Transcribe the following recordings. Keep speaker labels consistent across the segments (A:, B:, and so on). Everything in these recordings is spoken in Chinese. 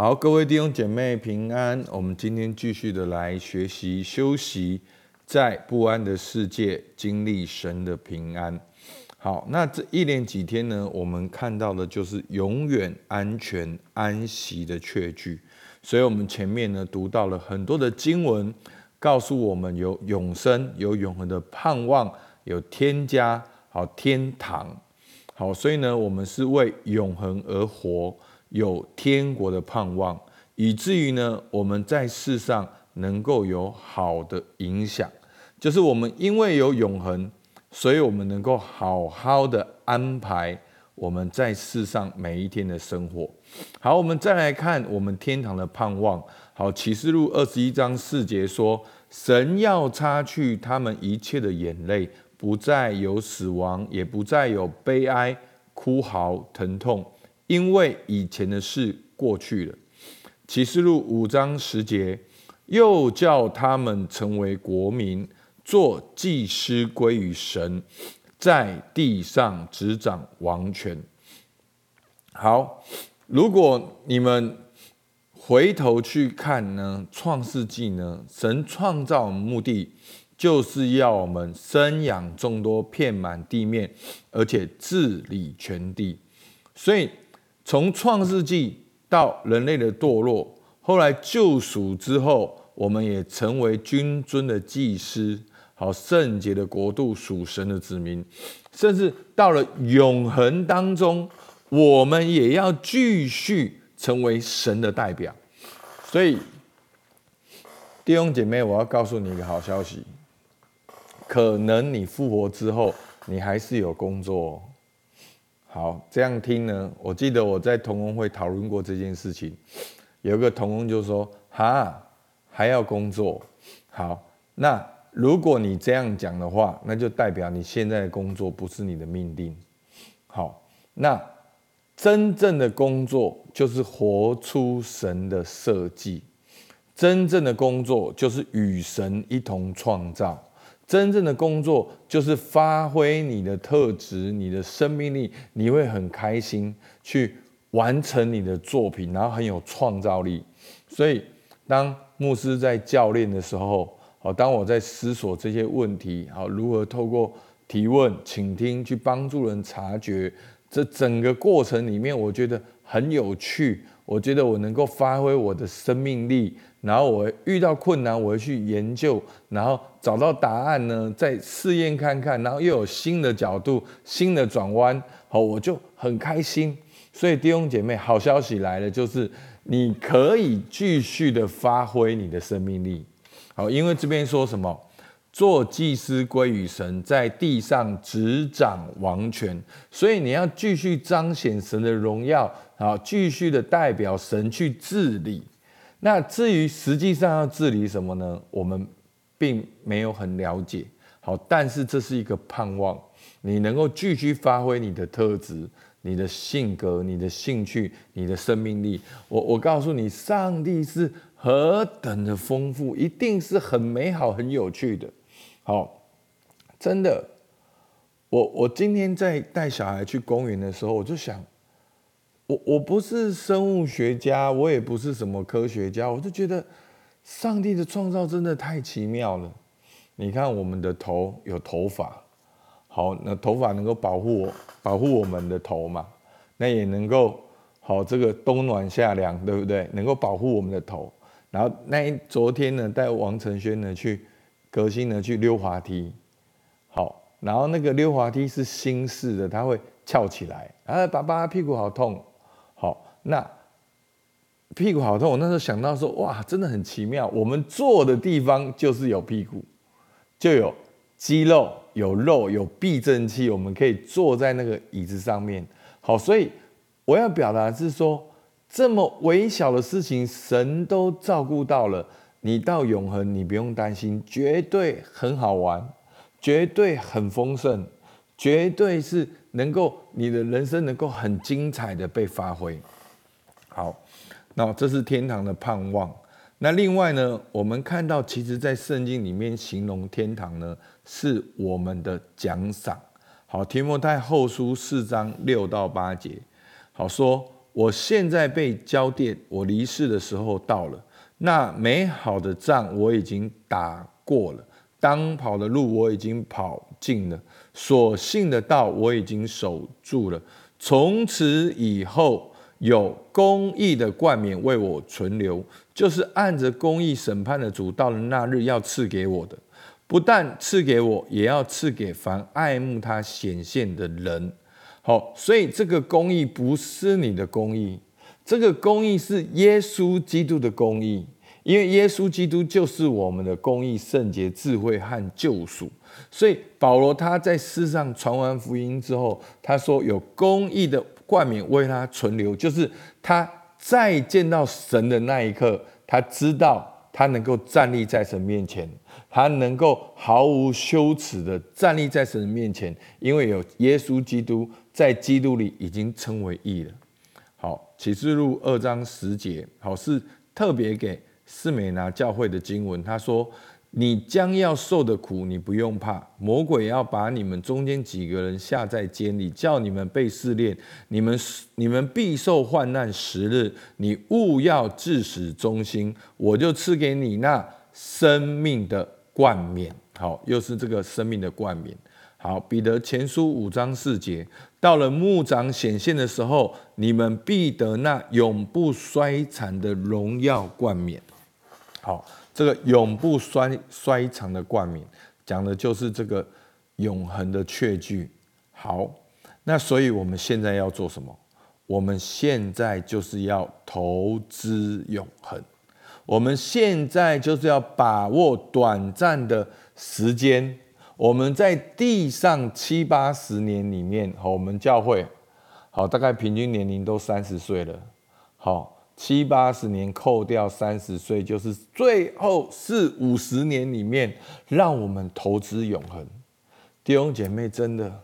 A: 好，各位弟兄姐妹平安。我们今天继续的来学习休息，在不安的世界经历神的平安。好，那这一连几天呢，我们看到的就是永远安全安息的确据。所以，我们前面呢读到了很多的经文，告诉我们有永生、有永恒的盼望、有天家、好天堂。好，所以呢，我们是为永恒而活。有天国的盼望，以至于呢，我们在世上能够有好的影响，就是我们因为有永恒，所以我们能够好好的安排我们在世上每一天的生活。好，我们再来看我们天堂的盼望。好，启示录二十一章四节说，神要擦去他们一切的眼泪，不再有死亡，也不再有悲哀、哭嚎、疼痛。因为以前的事过去了，启示录五章十节，又叫他们成为国民，做祭司归于神，在地上执掌王权。好，如果你们回头去看呢，创世纪呢，神创造目的就是要我们生养众多，遍满地面，而且治理全地，所以。从创世纪到人类的堕落，后来救赎之后，我们也成为君尊的祭司，好圣洁的国度，属神的子民，甚至到了永恒当中，我们也要继续成为神的代表。所以，弟兄姐妹，我要告诉你一个好消息，可能你复活之后，你还是有工作。好，这样听呢？我记得我在同工会讨论过这件事情，有一个同工就说：“哈，还要工作？好，那如果你这样讲的话，那就代表你现在的工作不是你的命定。好，那真正的工作就是活出神的设计，真正的工作就是与神一同创造。”真正的工作就是发挥你的特质、你的生命力，你会很开心去完成你的作品，然后很有创造力。所以，当牧师在教练的时候，好，当我在思索这些问题，好，如何透过提问、倾听去帮助人察觉，这整个过程里面，我觉得很有趣。我觉得我能够发挥我的生命力。然后我遇到困难，我会去研究，然后找到答案呢，再试验看看，然后又有新的角度、新的转弯，好，我就很开心。所以弟兄姐妹，好消息来了，就是你可以继续的发挥你的生命力。好，因为这边说什么，做祭司归于神，在地上执掌王权，所以你要继续彰显神的荣耀，好，继续的代表神去治理。那至于实际上要治理什么呢？我们并没有很了解。好，但是这是一个盼望，你能够继续发挥你的特质、你的性格、你的兴趣、你的生命力。我我告诉你，上帝是何等的丰富，一定是很美好、很有趣的。好，真的，我我今天在带小孩去公园的时候，我就想。我我不是生物学家，我也不是什么科学家，我就觉得上帝的创造真的太奇妙了。你看我们的头有头发，好，那头发能够保护我，保护我们的头嘛，那也能够好这个冬暖夏凉，对不对？能够保护我们的头。然后那昨天呢，带王承轩呢去革新呢去溜滑梯，好，然后那个溜滑梯是新式的，它会翘起来，啊，爸爸屁股好痛。那屁股好痛。我那时候想到说，哇，真的很奇妙。我们坐的地方就是有屁股，就有肌肉、有肉、有避震器，我们可以坐在那个椅子上面。好，所以我要表达是说，这么微小的事情，神都照顾到了。你到永恒，你不用担心，绝对很好玩，绝对很丰盛，绝对是。能够你的人生能够很精彩的被发挥，好，那这是天堂的盼望。那另外呢，我们看到其实在圣经里面形容天堂呢，是我们的奖赏。好，提摩太后书四章六到八节，好说我现在被交奠，我离世的时候到了。那美好的仗我已经打过了，当跑的路我已经跑尽了，所信的道我已经守住了。从此以后，有公义的冠冕为我存留，就是按着公义审判的主，到了那日要赐给我的。不但赐给我，也要赐给凡爱慕他显现的人。好，所以这个公义不是你的公义，这个公义是耶稣基督的公义，因为耶稣基督就是我们的公义、圣洁、智慧和救赎。所以保罗他在世上传完福音之后，他说有公义的冠冕为他存留，就是他再见到神的那一刻，他知道他能够站立在神面前。他能够毫无羞耻的站立在神面前，因为有耶稣基督在基督里已经称为义了。好，启示录二章十节，好是特别给四美拿教会的经文。他说：“你将要受的苦，你不用怕。魔鬼要把你们中间几个人下在监里，叫你们被试炼。你们你们必受患难十日。你勿要致死忠心，我就赐给你那生命的。”冠冕，好，又是这个生命的冠冕。好，彼得前书五章四节，到了牧长显现的时候，你们必得那永不衰残的荣耀冠冕。好，这个永不衰衰残的冠冕，讲的就是这个永恒的确据。好，那所以我们现在要做什么？我们现在就是要投资永恒。我们现在就是要把握短暂的时间，我们在地上七八十年里面，好，我们教会，好，大概平均年龄都三十岁了，好，七八十年扣掉三十岁，就是最后四五十年里面，让我们投资永恒。弟兄姐妹，真的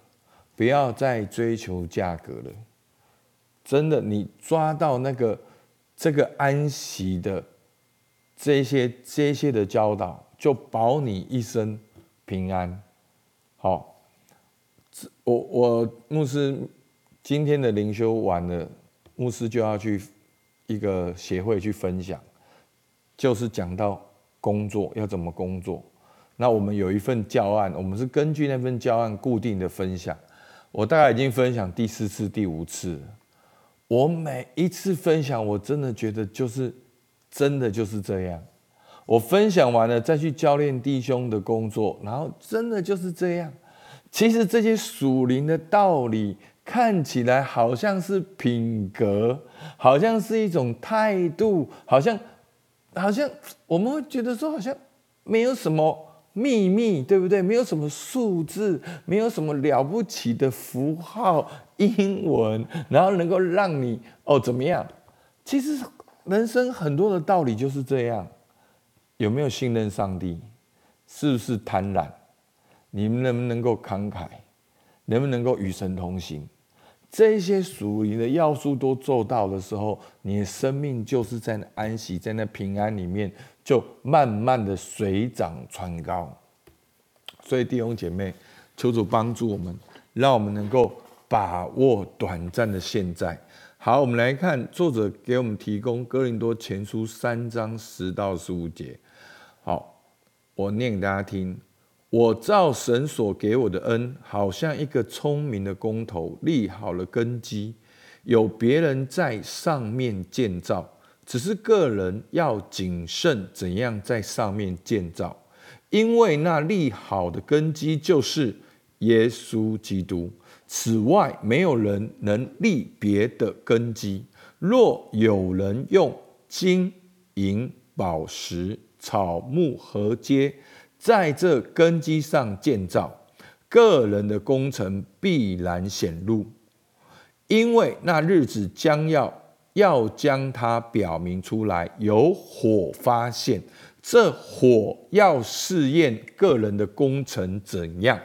A: 不要再追求价格了，真的，你抓到那个这个安息的。这些这些的教导，就保你一生平安。好，我我牧师今天的灵修完了，牧师就要去一个协会去分享，就是讲到工作要怎么工作。那我们有一份教案，我们是根据那份教案固定的分享。我大概已经分享第四次、第五次，我每一次分享，我真的觉得就是。真的就是这样，我分享完了再去教练弟兄的工作，然后真的就是这样。其实这些属灵的道理看起来好像是品格，好像是一种态度，好像好像我们会觉得说好像没有什么秘密，对不对？没有什么数字，没有什么了不起的符号、英文，然后能够让你哦怎么样？其实。人生很多的道理就是这样，有没有信任上帝？是不是贪婪？你们能不能够慷慨？能不能够与神同行？这些属灵的要素都做到的时候，你的生命就是在那安息，在那平安里面，就慢慢的水涨船高。所以弟兄姐妹，求主帮助我们，让我们能够把握短暂的现在。好，我们来看作者给我们提供《哥林多前书》三章十到十五节。好，我念给大家听。我照神所给我的恩，好像一个聪明的工头立好了根基，有别人在上面建造，只是个人要谨慎怎样在上面建造，因为那立好的根基就是耶稣基督。此外，没有人能立别的根基。若有人用金银宝石、草木禾秸，在这根基上建造，个人的工程必然显露，因为那日子将要要将它表明出来，有火发现，这火要试验个人的工程怎样。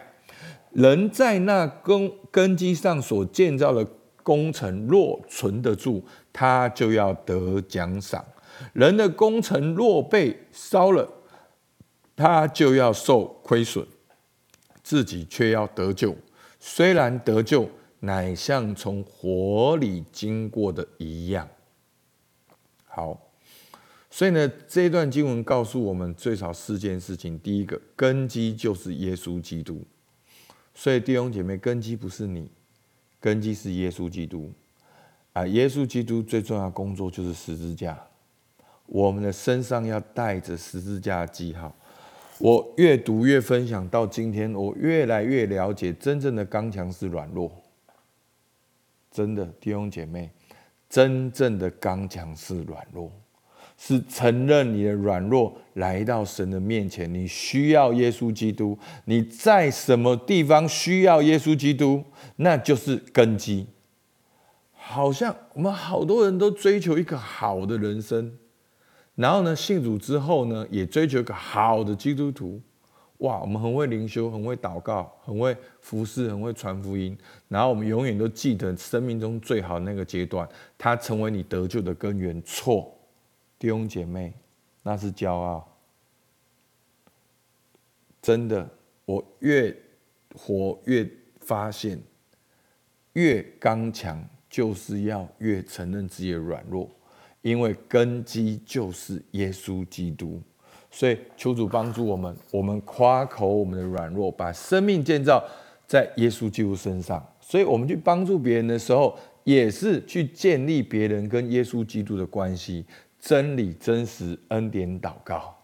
A: 人在那根根基上所建造的工程，若存得住，他就要得奖赏；人的工程若被烧了，他就要受亏损，自己却要得救。虽然得救，乃像从火里经过的一样。好，所以呢，这段经文告诉我们最少四件事情。第一个，根基就是耶稣基督。所以弟兄姐妹，根基不是你，根基是耶稣基督。啊，耶稣基督最重要的工作就是十字架。我们的身上要带着十字架的记号。我越读越分享，到今天我越来越了解，真正的刚强是软弱。真的弟兄姐妹，真正的刚强是软弱，是承认你的软弱，来到神的面前。你需要耶稣基督，你在什么地方需要耶稣基督，那就是根基。好像我们好多人都追求一个好的人生。然后呢，信主之后呢，也追求一个好的基督徒。哇，我们很会灵修，很会祷告，很会服侍，很会传福音。然后我们永远都记得生命中最好那个阶段，它成为你得救的根源。错，弟兄姐妹，那是骄傲。真的，我越活越发现，越刚强，就是要越承认自己的软弱。因为根基就是耶稣基督，所以求主帮助我们。我们夸口我们的软弱，把生命建造在耶稣基督身上。所以，我们去帮助别人的时候，也是去建立别人跟耶稣基督的关系。真理、真实、恩典、祷告。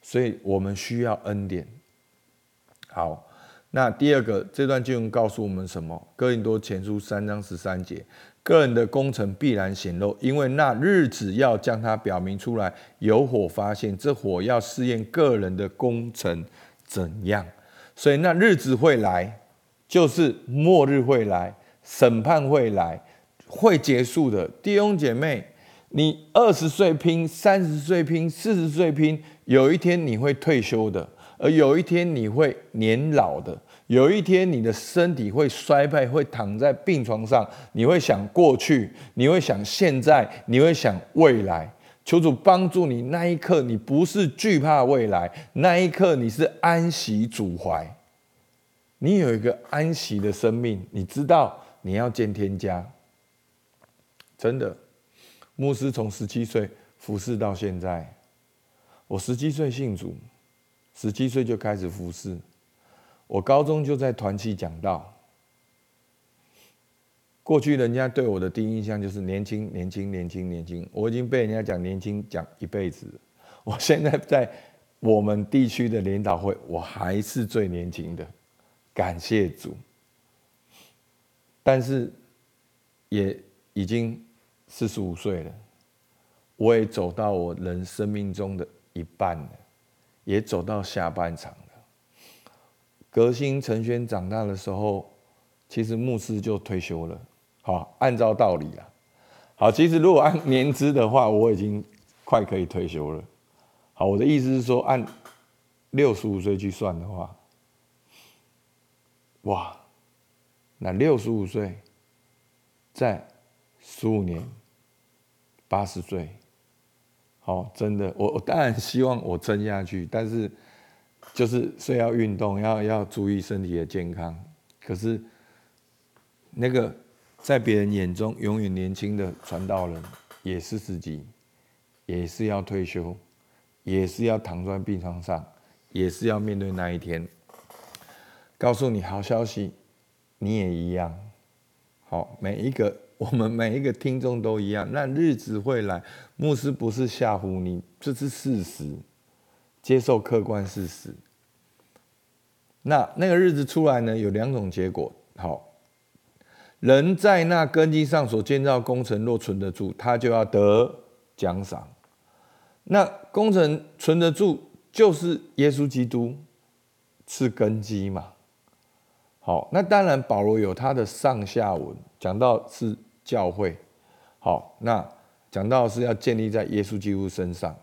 A: 所以我们需要恩典。好，那第二个这段经文告诉我们什么？哥林多前书三章十三节。个人的工程必然显露，因为那日子要将它表明出来。有火发现，这火要试验个人的工程怎样。所以那日子会来，就是末日会来，审判会来，会结束的。弟兄姐妹，你二十岁拼，三十岁拼，四十岁拼，有一天你会退休的，而有一天你会年老的。有一天，你的身体会衰败，会躺在病床上，你会想过去，你会想现在，你会想未来。求主帮助你，那一刻你不是惧怕未来，那一刻你是安息主怀。你有一个安息的生命，你知道你要见天家。真的，牧师从十七岁服侍到现在，我十七岁信主，十七岁就开始服侍。我高中就在团契讲道。过去人家对我的第一印象就是年轻、年轻、年轻、年轻。我已经被人家讲年轻讲一辈子。我现在在我们地区的领导会，我还是最年轻的，感谢主。但是也已经四十五岁了，我也走到我人生命中的一半了，也走到下半场。革新陈轩长大的时候，其实牧师就退休了。好，按照道理啊，好，其实如果按年资的话，我已经快可以退休了。好，我的意思是说，按六十五岁去算的话，哇，那六十五岁，在十五年，八十岁，好，真的，我我当然希望我撑下去，但是。就是所以要运动，要要注意身体的健康。可是那个在别人眼中永远年轻的传道人，也是自己，也是要退休，也是要躺在病床上，也是要面对那一天。告诉你好消息，你也一样。好，每一个我们每一个听众都一样。那日子会来，牧师不是吓唬你，这是事实，接受客观事实。那那个日子出来呢，有两种结果。好，人在那根基上所建造工程若存得住，他就要得奖赏。那工程存得住，就是耶稣基督是根基嘛。好，那当然保罗有他的上下文，讲到是教会。好，那讲到是要建立在耶稣基督身上。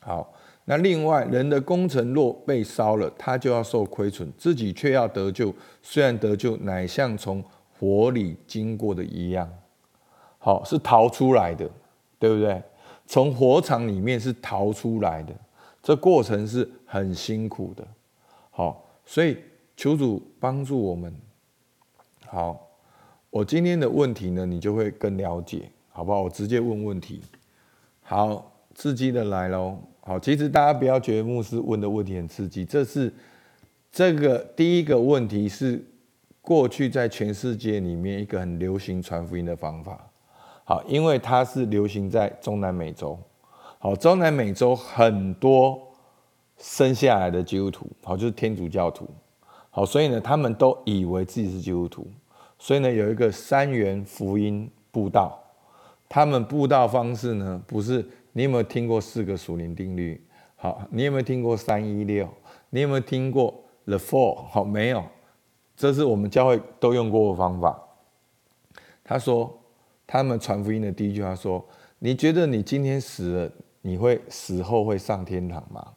A: 好。那另外，人的工程若被烧了，他就要受亏损，自己却要得救。虽然得救，乃像从火里经过的一样。好，是逃出来的，对不对？从火场里面是逃出来的，这过程是很辛苦的。好，所以求主帮助我们。好，我今天的问题呢，你就会更了解，好不好？我直接问问题。好，刺激的来喽。好，其实大家不要觉得牧师问的问题很刺激，这是这个第一个问题是过去在全世界里面一个很流行传福音的方法。好，因为它是流行在中南美洲。好，中南美洲很多生下来的基督徒，好，就是天主教徒。好，所以呢，他们都以为自己是基督徒，所以呢，有一个三元福音布道，他们布道方式呢，不是你有没有听过四个属灵定律？好，你有没有听过三一六？你有没有听过 The Four？好，没有，这是我们教会都用过的方法。他说，他们传福音的第一句话说：“你觉得你今天死了，你会死后会上天堂吗？”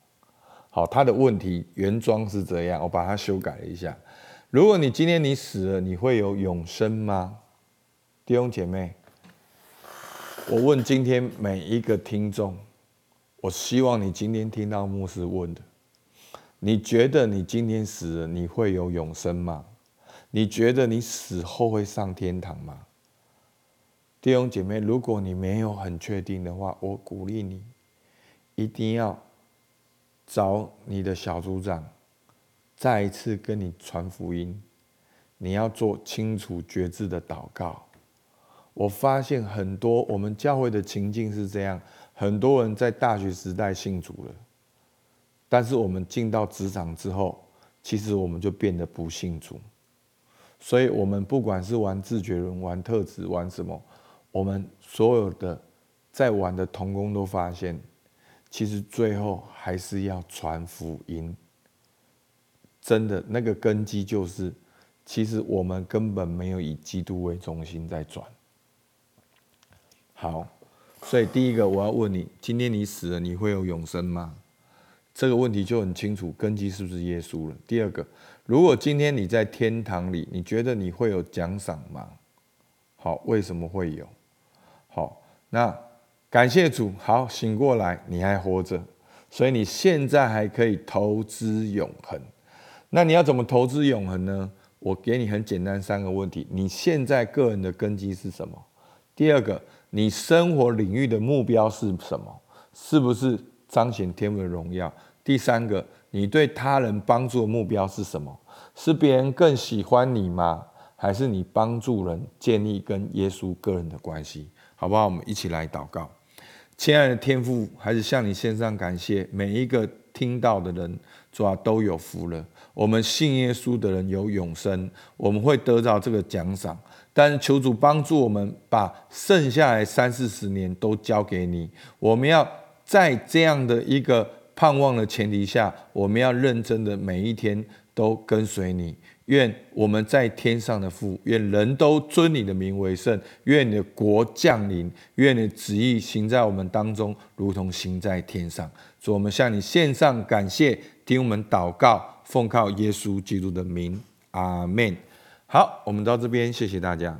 A: 好，他的问题原装是这样，我把它修改了一下。如果你今天你死了，你会有永生吗？弟兄姐妹，我问今天每一个听众，我希望你今天听到牧师问的，你觉得你今天死了，你会有永生吗？你觉得你死后会上天堂吗？弟兄姐妹，如果你没有很确定的话，我鼓励你一定要。找你的小组长，再一次跟你传福音。你要做清楚觉知的祷告。我发现很多我们教会的情境是这样：很多人在大学时代信主了，但是我们进到职场之后，其实我们就变得不信主。所以，我们不管是玩自觉人、玩特质、玩什么，我们所有的在玩的童工都发现。其实最后还是要传福音，真的那个根基就是，其实我们根本没有以基督为中心在转。好，所以第一个我要问你：今天你死了，你会有永生吗？这个问题就很清楚，根基是不是耶稣了？第二个，如果今天你在天堂里，你觉得你会有奖赏吗？好，为什么会有？好，那。感谢主，好醒过来，你还活着，所以你现在还可以投资永恒。那你要怎么投资永恒呢？我给你很简单三个问题：你现在个人的根基是什么？第二个，你生活领域的目标是什么？是不是彰显天父的荣耀？第三个，你对他人帮助的目标是什么？是别人更喜欢你吗？还是你帮助人建立跟耶稣个人的关系？好不好？我们一起来祷告。亲爱的天父，还是向你献上感谢。每一个听到的人，主啊，都有福了。我们信耶稣的人有永生，我们会得到这个奖赏。但是求主帮助我们，把剩下来三四十年都交给你。我们要在这样的一个盼望的前提下，我们要认真的每一天都跟随你。愿我们在天上的父，愿人都尊你的名为圣。愿你的国降临，愿你的旨意行在我们当中，如同行在天上。主，我们向你献上感谢，听我们祷告，奉靠耶稣基督的名，阿门。好，我们到这边，谢谢大家。